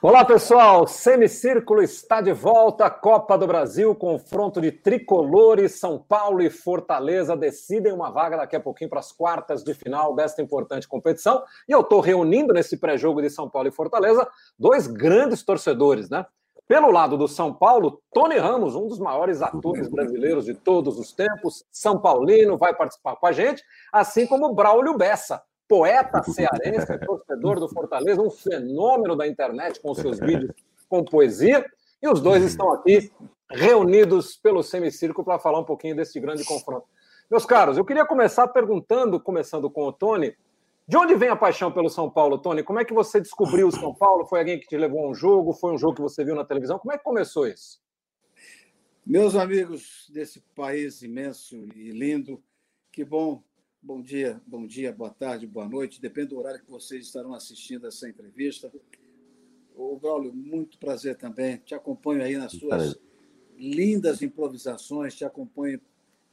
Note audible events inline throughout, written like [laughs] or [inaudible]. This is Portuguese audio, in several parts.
Olá, pessoal. Semicírculo está de volta. Copa do Brasil, confronto de tricolores. São Paulo e Fortaleza decidem uma vaga daqui a pouquinho para as quartas de final desta importante competição. E eu estou reunindo nesse pré-jogo de São Paulo e Fortaleza dois grandes torcedores, né? Pelo lado do São Paulo, Tony Ramos, um dos maiores atores brasileiros de todos os tempos, São Paulino, vai participar com a gente, assim como Braulio Bessa, poeta [laughs] cearense, torcedor do Fortaleza, um fenômeno da internet com seus vídeos com poesia. E os dois estão aqui reunidos pelo semicírculo para falar um pouquinho desse grande confronto. Meus caros, eu queria começar perguntando, começando com o Tony, de onde vem a paixão pelo São Paulo, Tony? Como é que você descobriu o São Paulo? Foi alguém que te levou a um jogo? Foi um jogo que você viu na televisão? Como é que começou isso? Meus amigos desse país imenso e lindo, que bom Bom dia, bom dia, boa tarde, boa noite, depende do horário que vocês estarão assistindo essa entrevista. O Braulio, muito prazer também. Te acompanho aí nas suas lindas improvisações, te acompanho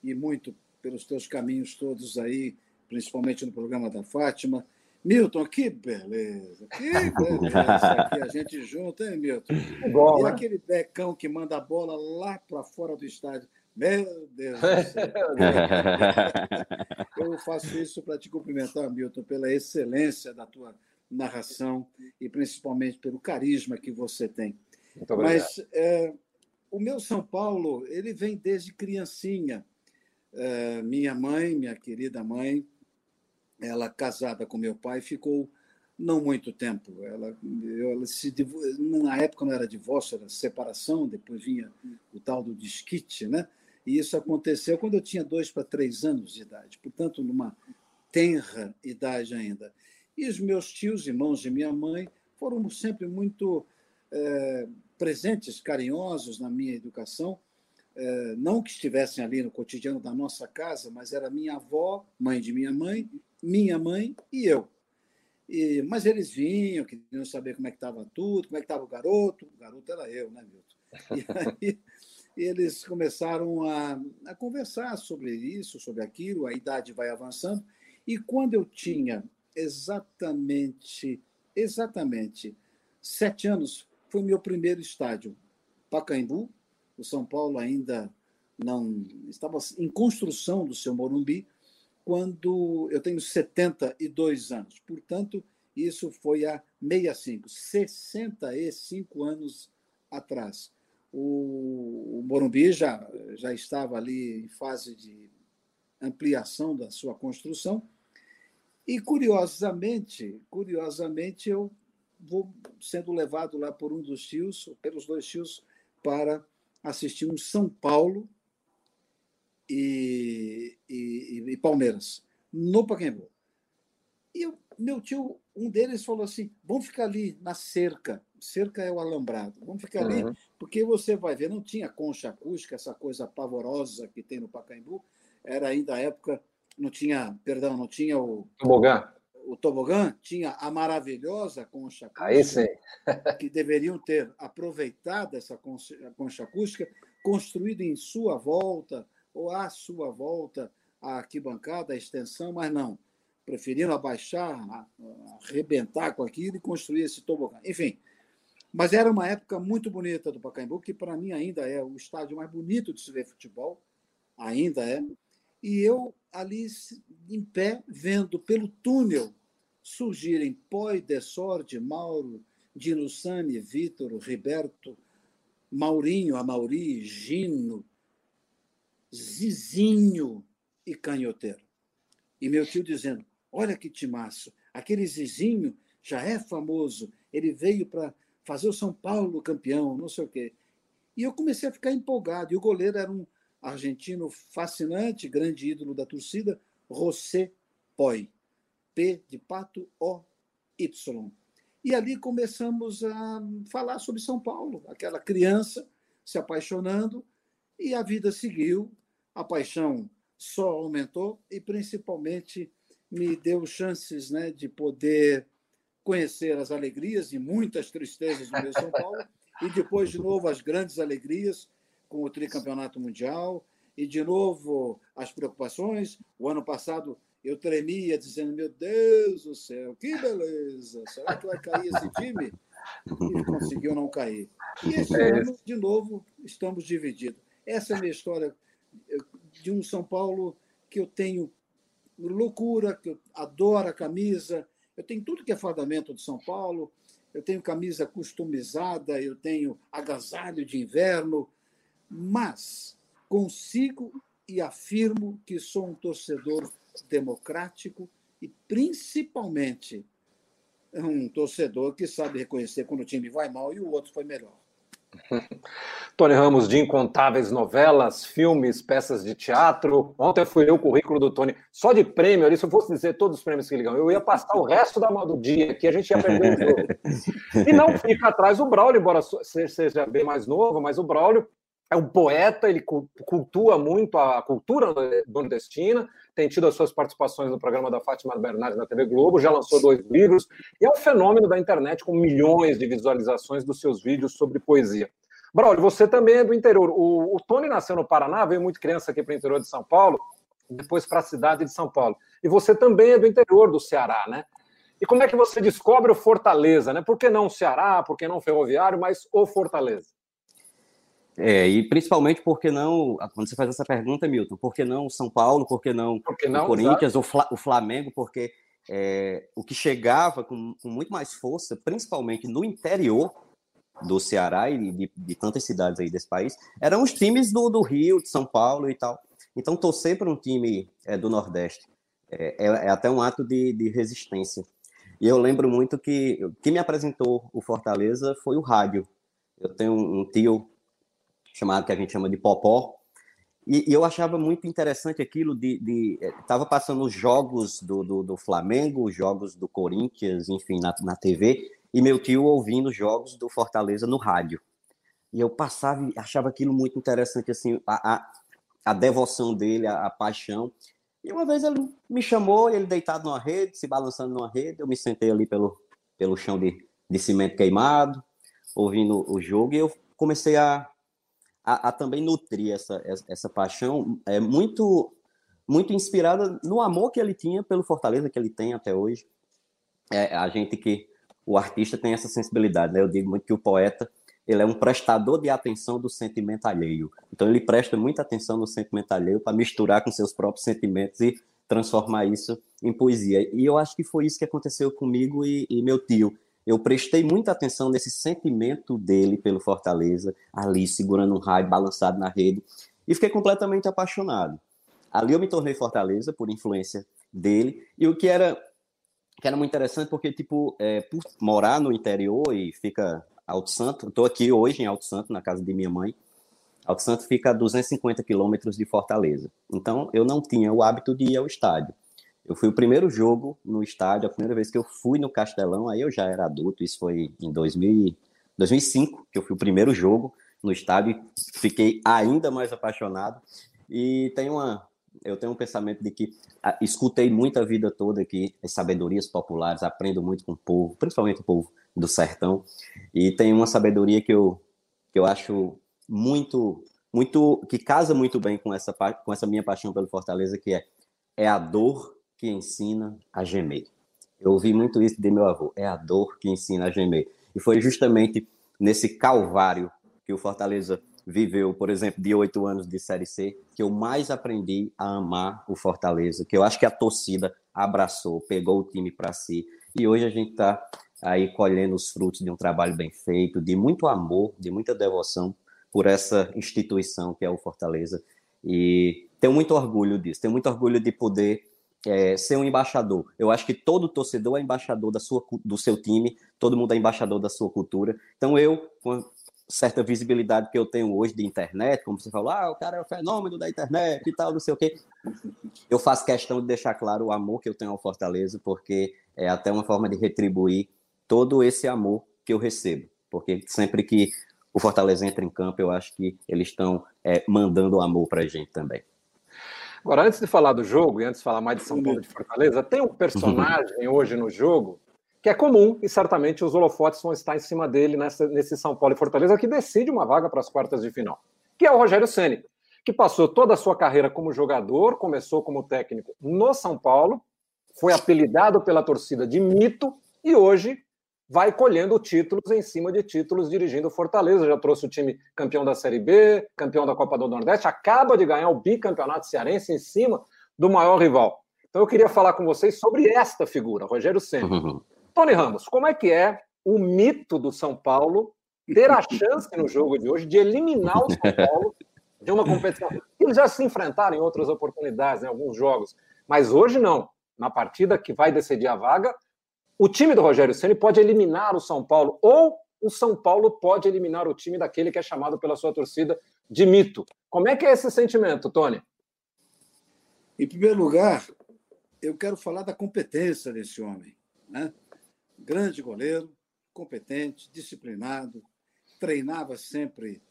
e muito pelos teus caminhos todos aí, principalmente no programa da Fátima. Milton, que beleza, que [laughs] beleza que a gente junta, hein, Milton? Bom, e né? aquele becão que manda a bola lá para fora do estádio. Meu Deus do céu. [laughs] [laughs] Eu faço isso para te cumprimentar, Milton, pela excelência da tua narração e principalmente pelo carisma que você tem. Mas é, o meu São Paulo, ele vem desde criancinha. É, minha mãe, minha querida mãe, ela casada com meu pai, ficou não muito tempo. Ela, ela se, na época não era divórcio, era separação, depois vinha o tal do disquite, né? E isso aconteceu quando eu tinha dois para três anos de idade, portanto, numa tenra idade ainda. E os meus tios, irmãos de minha mãe, foram sempre muito é, presentes, carinhosos na minha educação. É, não que estivessem ali no cotidiano da nossa casa, mas era minha avó, mãe de minha mãe, minha mãe e eu. E, mas eles vinham, queriam saber como é que estava tudo, como é que estava o garoto. O garoto era eu, né, Milton? E aí eles começaram a, a conversar sobre isso, sobre aquilo, a idade vai avançando, e quando eu tinha exatamente, exatamente sete anos, foi meu primeiro estádio, Pacaembu, o São Paulo ainda não estava em construção do seu Morumbi, quando eu tenho 72 anos. Portanto, isso foi há 65, 65 anos atrás. O, Morumbi já, já estava ali em fase de ampliação da sua construção. E curiosamente, curiosamente eu vou sendo levado lá por um dos tios, pelos dois tios, para assistir um São Paulo e, e, e Palmeiras, no Pacaembu. E eu, meu tio, um deles falou assim: vamos ficar ali na cerca. Cerca é o alambrado. Vamos ficar uhum. ali, porque você vai ver, não tinha concha acústica, essa coisa pavorosa que tem no Pacaembu. Era ainda a época, não tinha, perdão, não tinha o. Tobogã. O tobogã tinha a maravilhosa concha acústica. Aí sim. que deveriam ter aproveitado essa concha, concha acústica, construído em sua volta, ou à sua volta, a arquibancada, a extensão, mas não preferindo abaixar, arrebentar com aquilo e construir esse tobogã. Enfim, mas era uma época muito bonita do Pacaembu, que para mim ainda é o estádio mais bonito de se ver futebol, ainda é. E eu ali em pé, vendo pelo túnel surgirem Poi, Desorde, Mauro, Dino Sani, Vitor, Riberto, Maurinho, Amauri, Gino, Zizinho e Canhoteiro. E meu tio dizendo: Olha que timaço. Aquele Zizinho já é famoso. Ele veio para fazer o São Paulo campeão, não sei o quê. E eu comecei a ficar empolgado. E o goleiro era um argentino fascinante, grande ídolo da torcida, José Poi. P de pato, O, Y. E ali começamos a falar sobre São Paulo, aquela criança se apaixonando, e a vida seguiu, a paixão só aumentou, e principalmente me deu chances né, de poder conhecer as alegrias e muitas tristezas do meu São Paulo, e depois, de novo, as grandes alegrias com o tricampeonato mundial, e de novo as preocupações. O ano passado eu tremia, dizendo: Meu Deus do céu, que beleza! Será que vai cair esse time? e conseguiu não cair. E esse é ano, de novo, estamos divididos. Essa é a minha história de um São Paulo que eu tenho loucura, que eu adoro a camisa, eu tenho tudo que é fardamento de São Paulo, eu tenho camisa customizada, eu tenho agasalho de inverno, mas consigo e afirmo que sou um torcedor democrático e, principalmente, um torcedor que sabe reconhecer quando o time vai mal e o outro foi melhor. Tony Ramos, de incontáveis novelas, filmes, peças de teatro. Ontem fui ler o currículo do Tony, só de prêmio ali, se eu fosse dizer todos os prêmios que ele ganhou, eu ia passar o [laughs] resto do dia aqui, a gente ia perder o jogo. E não fica atrás o Braulio, embora seja bem mais novo, mas o Braulio é um poeta, ele cultua muito a cultura nordestina, tem tido as suas participações no programa da Fátima Bernardes na TV Globo, já lançou dois livros, e é um fenômeno da internet com milhões de visualizações dos seus vídeos sobre poesia. Braulio, você também é do interior. O, o Tony nasceu no Paraná, veio muito criança aqui para o interior de São Paulo, depois para a cidade de São Paulo. E você também é do interior do Ceará, né? E como é que você descobre o Fortaleza, né? Por que não o Ceará, por que não o Ferroviário, mas o Fortaleza? É, e principalmente porque não, quando você faz essa pergunta, Milton, por que não São Paulo, por que não, por que não o Corinthians, o, Fla, o, Flamengo, porque é, o que chegava com, com, muito mais força, principalmente no interior do Ceará e de, de tantas cidades aí desse país, eram os times do, do, Rio, de São Paulo e tal. Então, torcer para um time é, do Nordeste é, é, é, até um ato de, de resistência. E eu lembro muito que quem me apresentou o Fortaleza foi o rádio. Eu tenho um tio chamado que a gente chama de Popó. E, e eu achava muito interessante aquilo de. Estava eh, passando os jogos do, do, do, Flamengo, os jogos do Corinthians, enfim, na, na TV, e meu tio ouvindo os jogos do Fortaleza no rádio. E eu passava e achava aquilo muito interessante, assim, a, a, a devoção dele, a, a paixão. E uma vez ele me chamou, ele deitado numa rede, se balançando numa rede, eu me sentei ali pelo, pelo chão de, de cimento queimado, ouvindo o jogo, e eu comecei a, a, a também nutrir essa, essa paixão é muito muito inspirada no amor que ele tinha pelo Fortaleza que ele tem até hoje. É, a gente que o artista tem essa sensibilidade, né? Eu digo muito que o poeta ele é um prestador de atenção do sentimento alheio. Então ele presta muita atenção no sentimento alheio para misturar com seus próprios sentimentos e transformar isso em poesia. E eu acho que foi isso que aconteceu comigo e, e meu tio eu prestei muita atenção nesse sentimento dele pelo Fortaleza, ali segurando um raio, balançado na rede, e fiquei completamente apaixonado. Ali eu me tornei Fortaleza por influência dele, e o que era que era muito interessante porque tipo é, por morar no interior e fica Alto Santo, estou aqui hoje em Alto Santo na casa de minha mãe. Alto Santo fica a 250 quilômetros de Fortaleza. Então eu não tinha o hábito de ir ao estádio. Eu fui o primeiro jogo no estádio, a primeira vez que eu fui no Castelão, aí eu já era adulto, isso foi em 2000, 2005, que eu fui o primeiro jogo no estádio, fiquei ainda mais apaixonado. E tem uma, eu tenho um pensamento de que a, escutei muita vida toda aqui as sabedorias populares, aprendo muito com o povo, principalmente o povo do sertão, e tem uma sabedoria que eu, que eu acho muito, muito, que casa muito bem com essa, com essa minha paixão pelo Fortaleza, que é, é a dor que ensina a gemer. Eu ouvi muito isso de meu avô. É a dor que ensina a gemer. E foi justamente nesse calvário que o Fortaleza viveu, por exemplo, de oito anos de Série C, que eu mais aprendi a amar o Fortaleza, que eu acho que a torcida abraçou, pegou o time para si. E hoje a gente está aí colhendo os frutos de um trabalho bem feito, de muito amor, de muita devoção por essa instituição que é o Fortaleza. E tenho muito orgulho disso, tenho muito orgulho de poder é, ser um embaixador. Eu acho que todo torcedor é embaixador da sua, do seu time, todo mundo é embaixador da sua cultura. Então eu, com certa visibilidade que eu tenho hoje de internet, como você falou, ah, o cara é o fenômeno da internet e tal, não sei o quê. Eu faço questão de deixar claro o amor que eu tenho ao Fortaleza, porque é até uma forma de retribuir todo esse amor que eu recebo. Porque sempre que o Fortaleza entra em campo, eu acho que eles estão é, mandando amor para a gente também. Agora, antes de falar do jogo, e antes de falar mais de São Paulo e de Fortaleza, tem um personagem hoje no jogo que é comum e certamente os holofotes vão estar em cima dele nessa, nesse São Paulo e Fortaleza que decide uma vaga para as quartas de final, que é o Rogério Ceni, que passou toda a sua carreira como jogador, começou como técnico no São Paulo, foi apelidado pela torcida de mito e hoje vai colhendo títulos em cima de títulos dirigindo Fortaleza. Já trouxe o time campeão da Série B, campeão da Copa do Nordeste, acaba de ganhar o bicampeonato cearense em cima do maior rival. Então eu queria falar com vocês sobre esta figura, Rogério Senna. Uhum. Tony Ramos, como é que é o mito do São Paulo ter a [laughs] chance no jogo de hoje de eliminar o São Paulo de uma competição? Eles já se enfrentaram em outras oportunidades, em alguns jogos, mas hoje não. Na partida que vai decidir a vaga, o time do Rogério Ceni pode eliminar o São Paulo ou o São Paulo pode eliminar o time daquele que é chamado pela sua torcida de mito. Como é que é esse sentimento, Tony? Em primeiro lugar, eu quero falar da competência desse homem. Né? Grande goleiro, competente, disciplinado, treinava sempre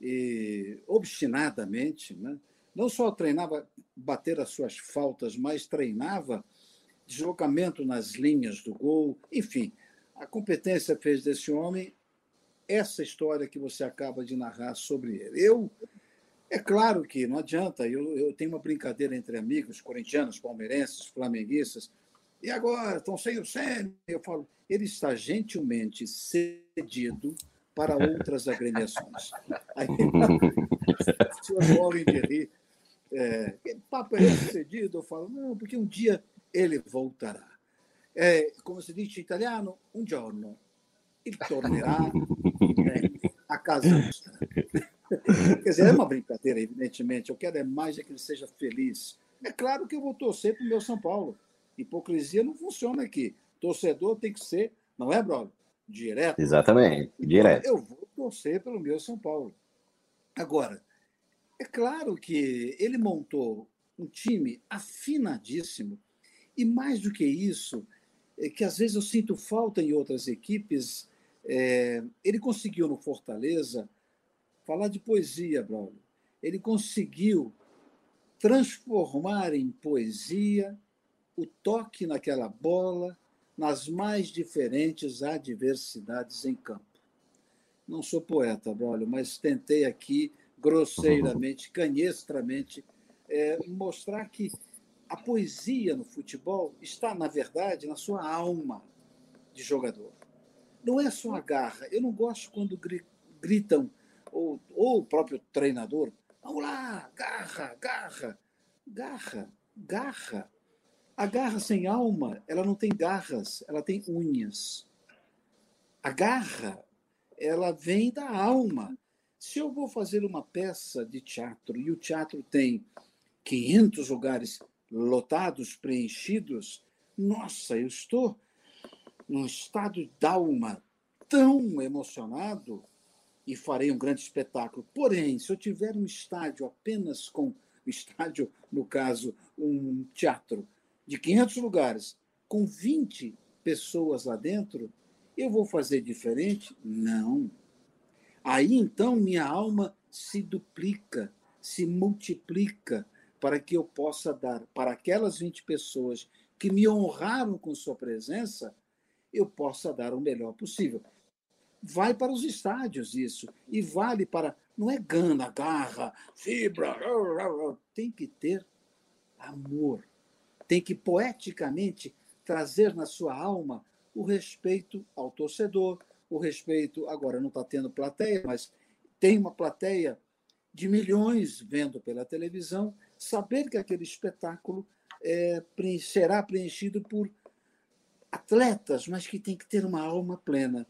e obstinadamente, né? não só treinava bater as suas faltas, mas treinava deslocamento nas linhas do gol, enfim, a competência fez desse homem essa história que você acaba de narrar sobre ele. Eu, é claro que não adianta, eu, eu tenho uma brincadeira entre amigos, corintianos, palmeirenses, flamenguistas, e agora estão sem o Sênio. Eu falo, ele está gentilmente cedido para outras [laughs] agremiações. Aí as pessoas morrem de rir. É, papo é cedido? Eu falo, não, porque um dia ele voltará. É, como se diz em italiano, un giorno il tornerà é, a casa nostra. Quer dizer, é uma brincadeira, evidentemente. Eu quero é mais é que ele seja feliz. É claro que eu vou torcer para o meu São Paulo. Hipocrisia não funciona aqui. Torcedor tem que ser, não é, brother? Direto. Exatamente, então, direto. Eu vou torcer pelo meu São Paulo. Agora, é claro que ele montou um time afinadíssimo e mais do que isso, é que às vezes eu sinto falta em outras equipes, é, ele conseguiu no Fortaleza falar de poesia, Braulio. Ele conseguiu transformar em poesia o toque naquela bola nas mais diferentes adversidades em campo. Não sou poeta, Braulio, mas tentei aqui grosseiramente, [laughs] canhestramente, é, mostrar que a poesia no futebol está, na verdade, na sua alma de jogador. Não é só a garra. Eu não gosto quando gritam, ou, ou o próprio treinador, vamos lá, garra, garra. Garra, garra. A garra sem alma, ela não tem garras, ela tem unhas. A garra, ela vem da alma. Se eu vou fazer uma peça de teatro e o teatro tem 500 lugares lotados, preenchidos, nossa, eu estou num estado d'alma tão emocionado e farei um grande espetáculo. Porém, se eu tiver um estádio apenas com estádio, no caso, um teatro de 500 lugares, com 20 pessoas lá dentro, eu vou fazer diferente? Não. Aí então minha alma se duplica, se multiplica, para que eu possa dar para aquelas 20 pessoas que me honraram com sua presença, eu possa dar o melhor possível. Vai para os estádios isso, e vale para. Não é gana, garra, fibra, tem que ter amor. Tem que poeticamente trazer na sua alma o respeito ao torcedor, o respeito. Agora não está tendo plateia, mas tem uma plateia de milhões vendo pela televisão saber que aquele espetáculo é, será preenchido por atletas, mas que tem que ter uma alma plena.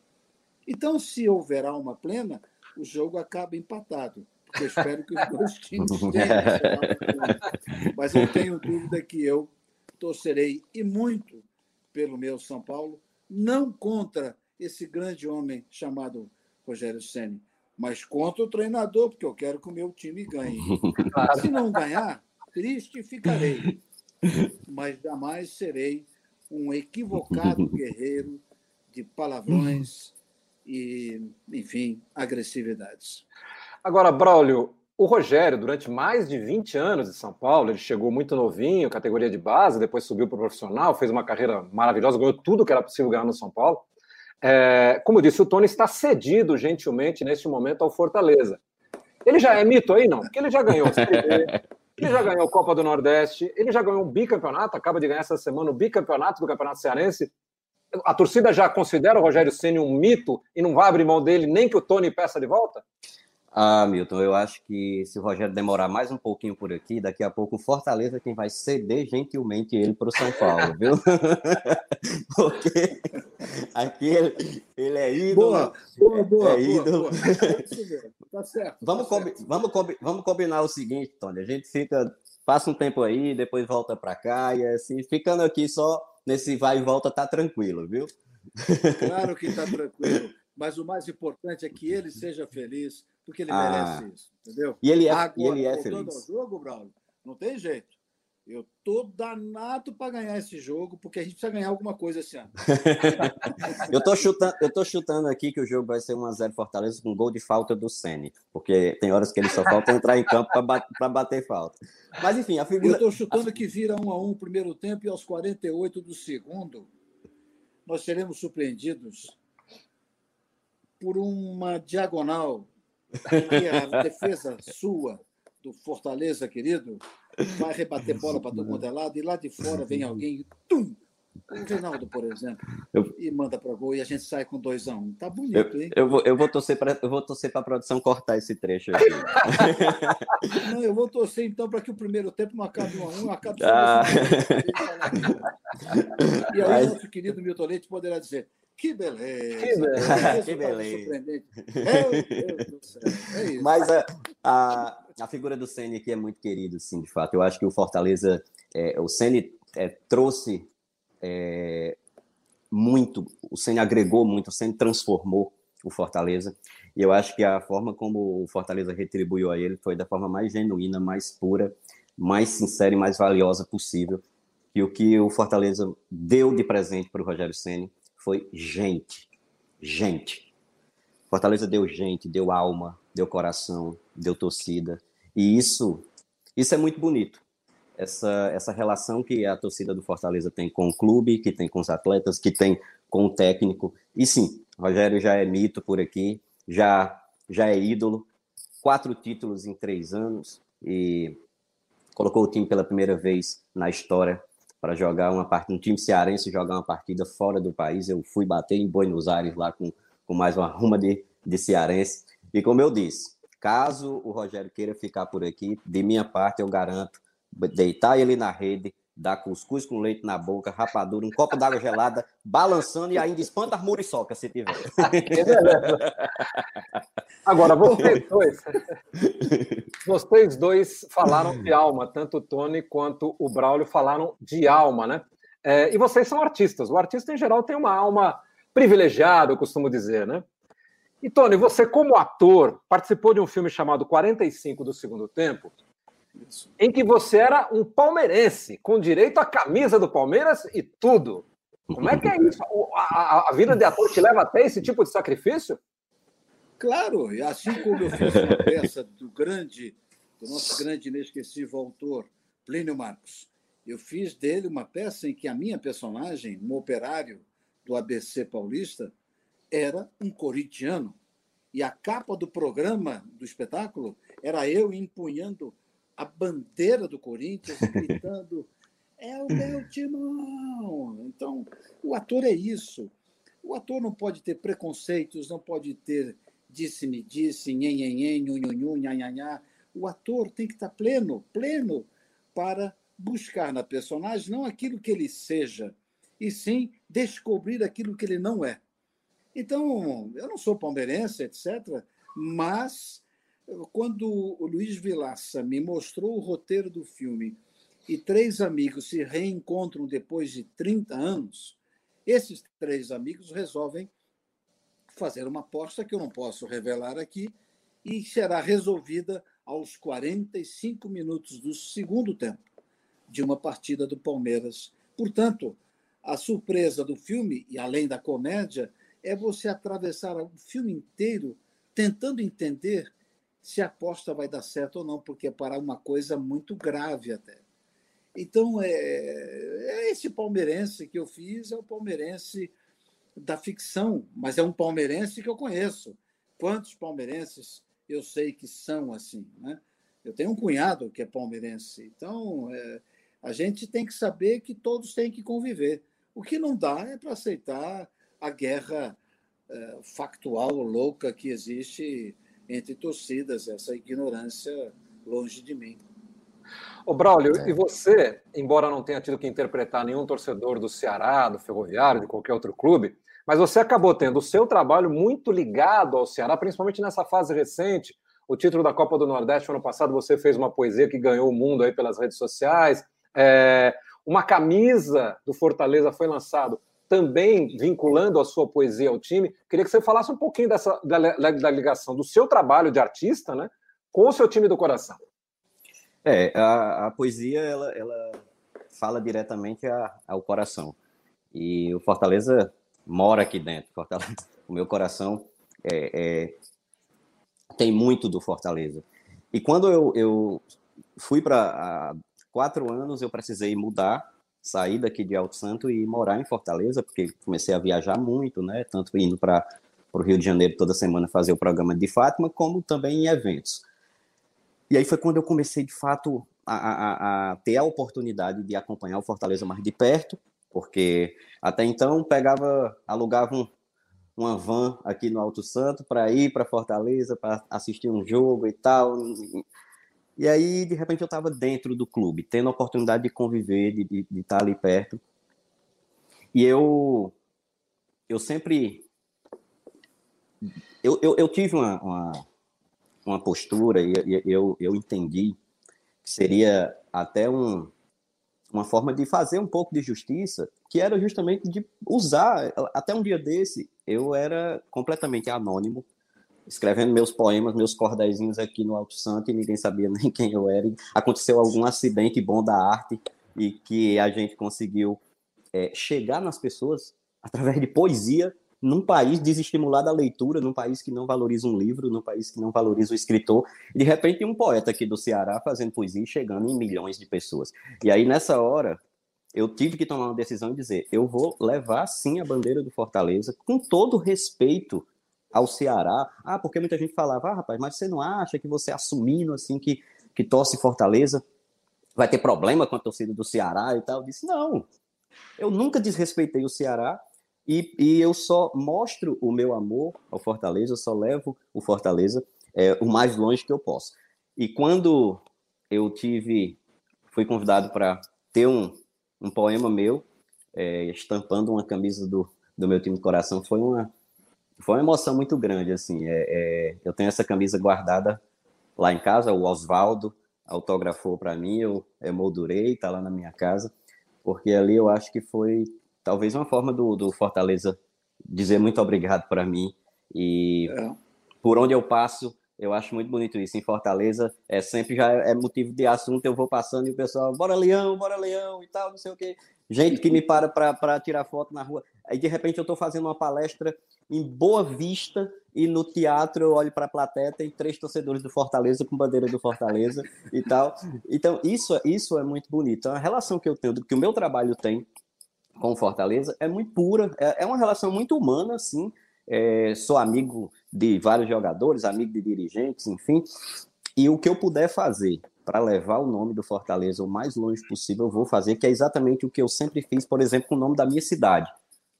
Então, se houver alma plena, o jogo acaba empatado. Porque eu espero que os [laughs] dois times tenham. Mas eu tenho dúvida que eu torcerei e muito pelo meu São Paulo, não contra esse grande homem chamado Rogério Ceni, mas contra o treinador, porque eu quero que o meu time ganhe. [laughs] Se não ganhar, triste ficarei, mas jamais serei um equivocado [laughs] guerreiro de palavrões e, enfim, agressividades. Agora, Braulio, o Rogério, durante mais de 20 anos de São Paulo, ele chegou muito novinho, categoria de base, depois subiu para o profissional, fez uma carreira maravilhosa, ganhou tudo que era possível ganhar no São Paulo. É, como disse, o Tony está cedido gentilmente neste momento ao Fortaleza. Ele já é mito aí, não? Porque ele já ganhou [laughs] ele já ganhou a Copa do Nordeste, ele já ganhou um bicampeonato, acaba de ganhar essa semana o bicampeonato do Campeonato Cearense. a torcida já considera o Rogério Ceni um mito e não vai abrir mão dele nem que o Tony peça de volta? Ah, Milton, eu acho que se o Rogério demorar mais um pouquinho por aqui, daqui a pouco o Fortaleza é quem vai ceder gentilmente ele para o São Paulo, viu? [laughs] Porque aqui ele, ele é ídolo. Boa, boa, boa. É ídolo. Boa, Tá certo. Vamos, tá certo. Vamos, vamos combinar o seguinte, Tony. A gente fica, passa um tempo aí, depois volta para cá, e assim, ficando aqui só nesse vai e volta, tá tranquilo, viu? Claro que tá tranquilo. Mas o mais importante é que ele seja feliz porque ele ah. merece isso, entendeu? E ele é, Agora, e ele é feliz. ao jogo, Braulio, não tem jeito. Eu tô danado para ganhar esse jogo, porque a gente precisa ganhar alguma coisa esse ano. [laughs] eu, tô chutando, eu tô chutando aqui que o jogo vai ser 1x0 Fortaleza com gol de falta do Sene, porque tem horas que ele só falta entrar em campo para bater, bater falta. Mas enfim, a figura. Eu tô chutando que vira 1x1 o primeiro tempo e aos 48 do segundo nós seremos surpreendidos por uma diagonal que a [laughs] defesa sua, do Fortaleza, querido, vai rebater bola para todo mundo é lado, e lá de fora vem alguém, tum, o Reinaldo, por exemplo, eu... e manda para gol e a gente sai com 2 a 1 um. Tá bonito, hein? Eu, eu vou, eu vou torcer para eu vou torcer para a produção cortar esse trecho aqui. [laughs] não, eu vou torcer então para que o primeiro tempo não acabe 1 um a 1 um, acabe ah. [laughs] E aí Mas... nosso querido Milton Leite poderá dizer: que beleza! Que beleza! [laughs] Que beleza. Meu Deus do céu. É isso. Mas a, a, a figura do Ceni aqui é muito querido, sim, de fato. Eu acho que o Fortaleza, é, o Ceni é, trouxe é, muito, o Ceni agregou muito, o Ceni transformou o Fortaleza. E eu acho que a forma como o Fortaleza retribuiu a ele foi da forma mais genuína, mais pura, mais sincera e mais valiosa possível. E o que o Fortaleza deu de presente para o Rogério Ceni foi gente. Gente. Fortaleza deu gente, deu alma, deu coração, deu torcida. E isso, isso é muito bonito. Essa, essa relação que a torcida do Fortaleza tem com o clube, que tem com os atletas, que tem com o técnico. E sim, Rogério já é mito por aqui, já, já é ídolo. Quatro títulos em três anos e colocou o time pela primeira vez na história para jogar uma partida, um time cearense jogar uma partida fora do país. Eu fui bater em Buenos Aires lá com, com mais uma ruma de, de cearense. E como eu disse, caso o Rogério queira ficar por aqui, de minha parte eu garanto deitar ele na rede, dar cuscuz com leite na boca, rapadura, um copo d'água gelada, balançando e ainda espanta as muriçocas se tiver. [laughs] Agora, vocês dois, vocês dois falaram de alma, tanto o Tony quanto o Braulio falaram de alma, né? É, e vocês são artistas. O artista, em geral, tem uma alma privilegiada, eu costumo dizer, né? E, Tony, você, como ator, participou de um filme chamado 45 do Segundo Tempo, isso. em que você era um palmeirense, com direito à camisa do Palmeiras e tudo. Como é que é [laughs] isso? A, a, a vida de ator te leva até esse tipo de sacrifício? Claro, e assim como eu fiz uma [laughs] peça do grande, do nosso grande inesquecível autor, Plínio Marcos, eu fiz dele uma peça em que a minha personagem, um operário do ABC paulista, era um corintiano. E a capa do programa do espetáculo era eu empunhando a bandeira do Corinthians, gritando: é o meu timão! Então, o ator é isso. O ator não pode ter preconceitos, não pode ter disse-me, disse, nhenhenhen, nhunhunhu, nhanhanhá. O ator tem que estar pleno, pleno, para buscar na personagem não aquilo que ele seja, e sim descobrir aquilo que ele não é. Então, eu não sou palmeirense, etc., mas quando o Luiz Vilaça me mostrou o roteiro do filme e três amigos se reencontram depois de 30 anos, esses três amigos resolvem fazer uma aposta que eu não posso revelar aqui e será resolvida aos 45 minutos do segundo tempo de uma partida do Palmeiras. Portanto, a surpresa do filme, e além da comédia, é você atravessar o filme inteiro tentando entender se a aposta vai dar certo ou não, porque é para uma coisa muito grave até. Então, é, é esse palmeirense que eu fiz, é o palmeirense da ficção, mas é um palmeirense que eu conheço. Quantos palmeirenses eu sei que são assim? Né? Eu tenho um cunhado que é palmeirense. Então, é, a gente tem que saber que todos têm que conviver. O que não dá é para aceitar a guerra é, factual louca que existe entre torcidas, essa ignorância longe de mim. Ô, Braulio, é. e você, embora não tenha tido que interpretar nenhum torcedor do Ceará, do Ferroviário, de qualquer outro clube, mas você acabou tendo o seu trabalho muito ligado ao Ceará, principalmente nessa fase recente. O título da Copa do Nordeste, ano passado, você fez uma poesia que ganhou o mundo aí pelas redes sociais. É, uma camisa do Fortaleza foi lançado também vinculando a sua poesia ao time. Queria que você falasse um pouquinho dessa, da, da ligação do seu trabalho de artista né, com o seu time do coração. É, a, a poesia ela, ela, fala diretamente a, ao coração. E o Fortaleza mora aqui dentro. Fortaleza, [laughs] o meu coração é, é, tem muito do Fortaleza. E quando eu, eu fui para quatro anos, eu precisei mudar, sair daqui de Alto Santo e morar em Fortaleza, porque comecei a viajar muito, né? Tanto indo para o Rio de Janeiro toda semana fazer o programa de Fátima, como também em eventos. E aí foi quando eu comecei, de fato, a, a, a, ter a oportunidade de acompanhar o Fortaleza mais de perto, porque até então pegava, alugava um, uma van aqui no Alto Santo para ir para Fortaleza, para assistir um jogo e tal. E aí, de repente, eu estava dentro do clube, tendo a oportunidade de conviver, de, estar ali perto. E eu, eu sempre. Eu, eu, eu tive uma, uma uma postura e, eu, eu entendi que seria até um, uma forma de fazer um pouco de justiça, que era justamente de usar. Até um dia desse, eu era completamente anônimo, escrevendo meus poemas, meus cordéisinhos aqui no Alto Santo, e ninguém sabia [laughs] nem quem eu era. Aconteceu algum acidente bom da arte e que a gente conseguiu é, chegar nas pessoas através de poesia num país desestimulado à leitura, num país que não valoriza um livro, num país que não valoriza o escritor, e de repente um poeta aqui do Ceará fazendo poesia e chegando em milhões de pessoas. E aí nessa hora eu tive que tomar uma decisão e dizer, eu vou levar sim a bandeira do Fortaleza com todo respeito ao Ceará. Ah, porque muita gente falava, ah, rapaz, mas você não acha que você assumindo assim que que torce Fortaleza vai ter problema com a torcida do Ceará e tal? Eu disse, não. Eu nunca desrespeitei o Ceará e, e eu só mostro o meu amor ao Fortaleza, eu só levo o Fortaleza é, o mais longe que eu posso. E quando eu tive, fui convidado para ter um, um poema meu, é, estampando uma camisa do, do meu time de coração, foi uma, foi uma emoção muito grande, assim. É, é, eu tenho essa camisa guardada lá em casa, o Oswaldo autografou para mim, eu emoldurei, está lá na minha casa, porque ali eu acho que foi talvez uma forma do, do Fortaleza dizer muito obrigado para mim e é. por onde eu passo eu acho muito bonito isso. Em Fortaleza, é sempre já é motivo de assunto. Eu vou passando e o pessoal, bora leão, bora leão e tal, não sei o quê. Gente que me para para tirar foto na rua. Aí, de repente, eu estou fazendo uma palestra em Boa Vista e no teatro eu olho para a plateia, tem três torcedores do Fortaleza com bandeira do Fortaleza e tal. Então, isso, isso é muito bonito. É a relação que eu tenho, que o meu trabalho tem com o Fortaleza é muito pura, é, é uma relação muito humana, assim. É, sou amigo de vários jogadores, amigo de dirigentes, enfim. E o que eu puder fazer para levar o nome do Fortaleza o mais longe possível, eu vou fazer, que é exatamente o que eu sempre fiz, por exemplo, com o nome da minha cidade,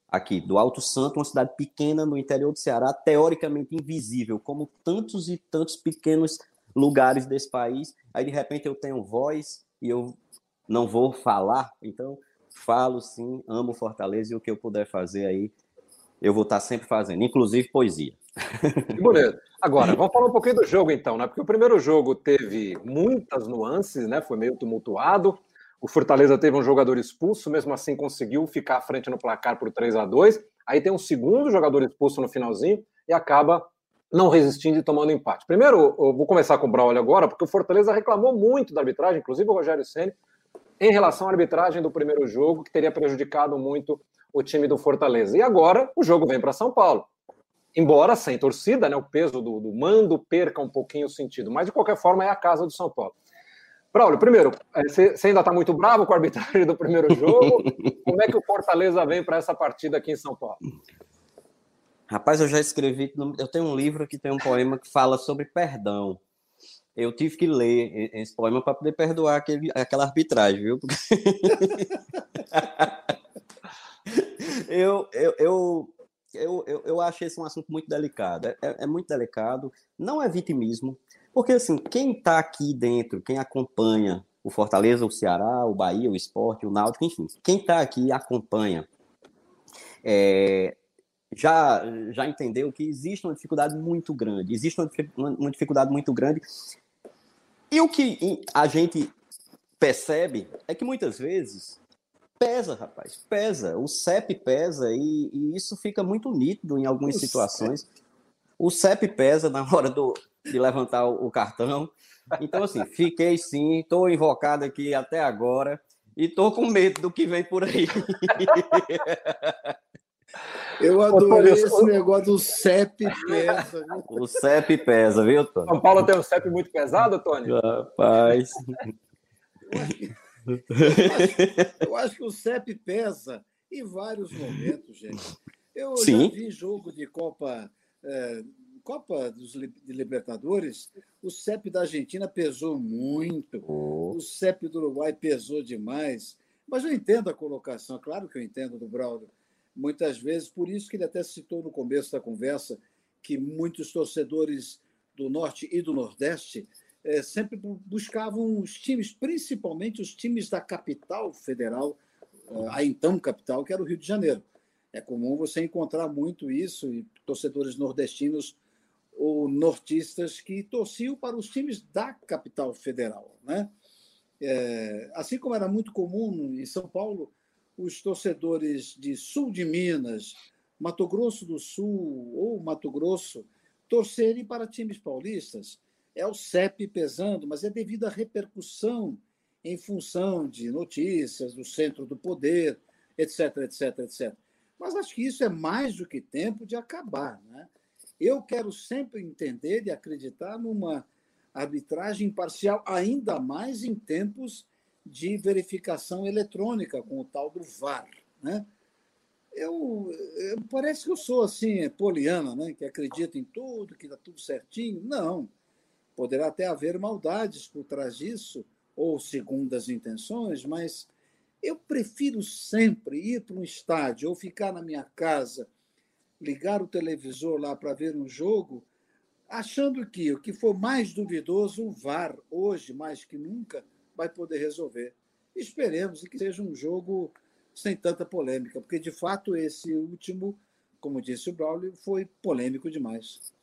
aqui, do Alto Santo, uma cidade pequena no interior do Ceará, teoricamente invisível, como tantos e tantos pequenos lugares desse país. Aí, de repente, eu tenho voz e eu não vou falar. Então, falo sim, amo Fortaleza e o que eu puder fazer aí, eu vou estar sempre fazendo, inclusive poesia. Que bonito. Agora, vamos falar um pouquinho do jogo então, né? Porque o primeiro jogo teve muitas nuances, né? Foi meio tumultuado. O Fortaleza teve um jogador expulso, mesmo assim conseguiu ficar à frente no placar por 3 a 2 Aí tem um segundo jogador expulso no finalzinho e acaba não resistindo e tomando empate. Primeiro, eu vou começar com o Braulio agora, porque o Fortaleza reclamou muito da arbitragem, inclusive o Rogério Ceni em relação à arbitragem do primeiro jogo, que teria prejudicado muito o time do Fortaleza. E agora o jogo vem para São Paulo. Embora sem torcida, né, o peso do, do, mando perca um pouquinho o sentido, mas de qualquer forma é a casa do São Paulo. Braulio, primeiro, é, você ainda está muito bravo com a arbitragem do primeiro jogo? Como é que o Fortaleza vem para essa partida aqui em São Paulo? Rapaz, eu já escrevi, eu tenho um livro que tem um poema que fala sobre perdão eu tive que ler esse poema para poder perdoar aquele, aquela arbitragem, viu? [laughs] eu, eu, eu, eu, eu, eu acho esse um assunto muito delicado. É, é, é muito delicado. Não é vitimismo, porque assim, quem está aqui dentro, quem acompanha o Fortaleza, o Ceará, o Bahia, o Esporte, o Náutico, enfim, quem está aqui acompanha, é, já, já entendeu que existe uma dificuldade muito grande, existe uma, uma dificuldade muito grande. E o que a gente percebe é que muitas vezes pesa, rapaz, pesa. O CEP pesa e, e isso fica muito nítido em algumas o situações. CEP. O CEP pesa na hora do, de levantar o, cartão. Então, assim, fiquei sim, estou invocado aqui até agora e estou com medo do que vem por aí. Eu adorei esse negócio do CEP pesa. Viu? O CEP pesa, viu, Tony? São Paulo tem um CEP muito pesado, Tony? Rapaz. Eu acho, que o CEP pesa em vários momentos, gente. Eu Sim. já vi jogo de Copa, é, Copa dos de Libertadores, o CEP da Argentina pesou muito, oh. o CEP do Uruguai pesou demais. Mas eu entendo a colocação, claro que eu entendo do Braulio muitas vezes, por isso que ele até citou no começo da conversa que muitos torcedores do Norte e do Nordeste é, sempre buscavam os times, principalmente os times da capital federal, eh, a então capital, que era o Rio de Janeiro. É comum você encontrar muito isso, e torcedores nordestinos ou nortistas que torciam para os times da capital federal. Né? É, assim como era muito comum em São Paulo os torcedores de sul de Minas, Mato Grosso do Sul ou Mato Grosso torcerem para times paulistas. É o CEP pesando, mas é devido à repercussão em função de notícias do centro do poder, etc, etc, etc. Mas acho que isso é mais do que tempo de acabar. Né? Eu quero sempre entender e acreditar numa arbitragem imparcial, ainda mais em tempos de verificação eletrônica com o tal do VAR. Né? Eu, eu, parece que eu sou assim, poliana, né? que acredita em tudo, que está tudo certinho. Não. Poderá até haver maldades por trás disso, ou segundas intenções, mas eu prefiro sempre ir para um estádio ou ficar na minha casa, ligar o televisor lá para ver um jogo, achando que o que for mais duvidoso, o VAR, hoje mais que nunca, vai poder resolver. Esperemos que seja um jogo sem tanta polêmica, porque de fato esse último, como disse o Braulio, foi polêmico demais.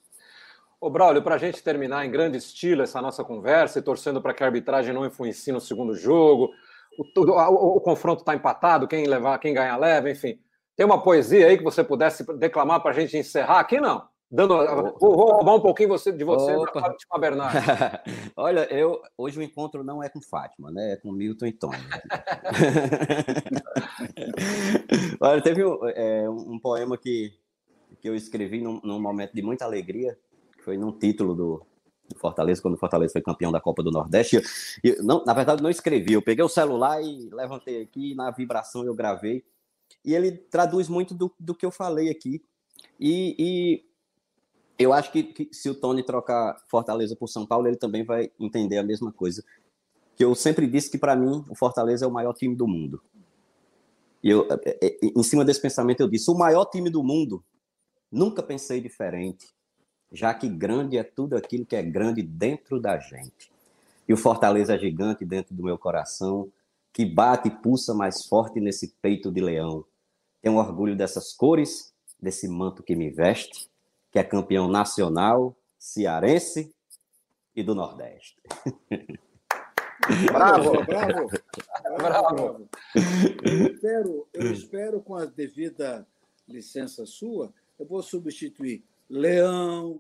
Ô, Braulio, para a gente terminar em grande estilo essa nossa conversa e torcendo para que a arbitragem não influencie no segundo jogo, o, o, o confronto está empatado, quem levar, quem ganhar leva, enfim. Tem uma poesia aí que você pudesse declamar para a gente encerrar aqui, não? Dando, vou, vou, roubar um pouquinho você, de você Opa. Fátima. [laughs] Olha, eu, hoje o encontro não é com Fátima, né? É com Milton e Tony. [laughs] Olha, teve é, um poema que, que eu escrevi num, num, momento de muita alegria, que foi num título do, do Fortaleza, quando o Fortaleza foi campeão da Copa do Nordeste. Eu, não, na verdade, não escrevi, eu peguei o celular e levantei aqui, na vibração eu gravei. E ele traduz muito do, do que eu falei aqui. E, e eu acho que, que, se o Tony trocar Fortaleza por São Paulo, ele também vai entender a mesma coisa. Que eu sempre disse que, para mim, o Fortaleza é o maior time do mundo. E eu, é, é, é, em cima desse pensamento, eu disse: o maior time do mundo, nunca pensei diferente, já que grande é tudo aquilo que é grande dentro da gente. E o Fortaleza é gigante dentro do meu coração, que bate e pulsa mais forte nesse peito de leão. Tenho orgulho dessas cores, desse manto que me veste que é campeão nacional, cearense e do Nordeste. Bravo, bravo, [laughs] bravo, bravo. Eu [laughs] espero, eu espero, com a devida licença sua, eu vou substituir Leão,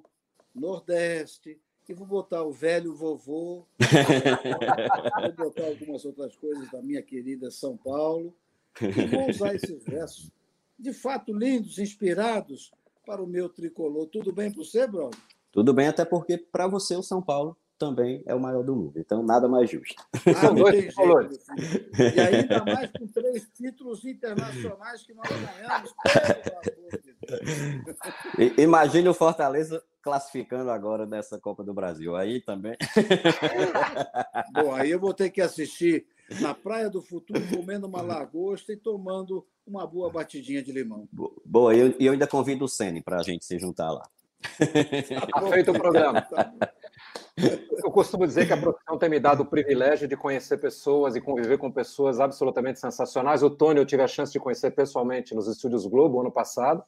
Nordeste, e vou botar o velho vovô, [laughs] vou botar algumas outras coisas da minha querida São Paulo, e vou usar esses versos, de fato lindos, inspirados para o meu tricolor. Tudo bem para você, Bruno? Tudo bem, até porque para você o São Paulo também é o maior do mundo. Então, nada mais justo. Ah, não tem jeito, e ainda mais com três títulos internacionais que nós ganhamos. Imagine o Fortaleza classificando agora nessa Copa do Brasil. Aí também. Bom, aí eu vou ter que assistir na Praia do Futuro, comendo uma lagosta e tomando uma boa batidinha de limão. Boa, e eu, eu, ainda convido o Sene para a gente se juntar lá. Tá feito o programa. [laughs] Tá eu costumo dizer que a profissão tem me dado o privilégio de conhecer pessoas e conviver com pessoas absolutamente sensacionais. O Tony eu tive a chance de conhecer pessoalmente nos estúdios Globo ano passado.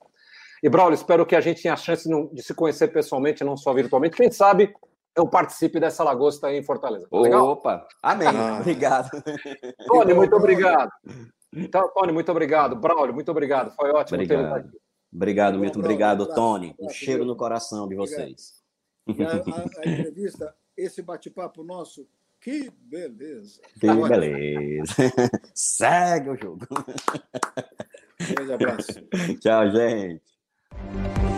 E, Braulio, espero que a gente tenha a chance de se conhecer pessoalmente, não só virtualmente. Quem sabe eu participe dessa lagosta aí em Fortaleza. Tá legal? Opa, amém. Ah. [laughs] Obrigado. Tony, muito obrigado. Então, Tony, muito obrigado. Braulio, muito obrigado. Foi ótimo obrigado. ter aqui. Obrigado, Milton. Obrigado, Tony. Um cheiro no coração de vocês. A, a, entrevista, esse bate-papo nosso, que beleza. Que beleza. [laughs] Segue o jogo. Um grande abraço. Tchau, gente.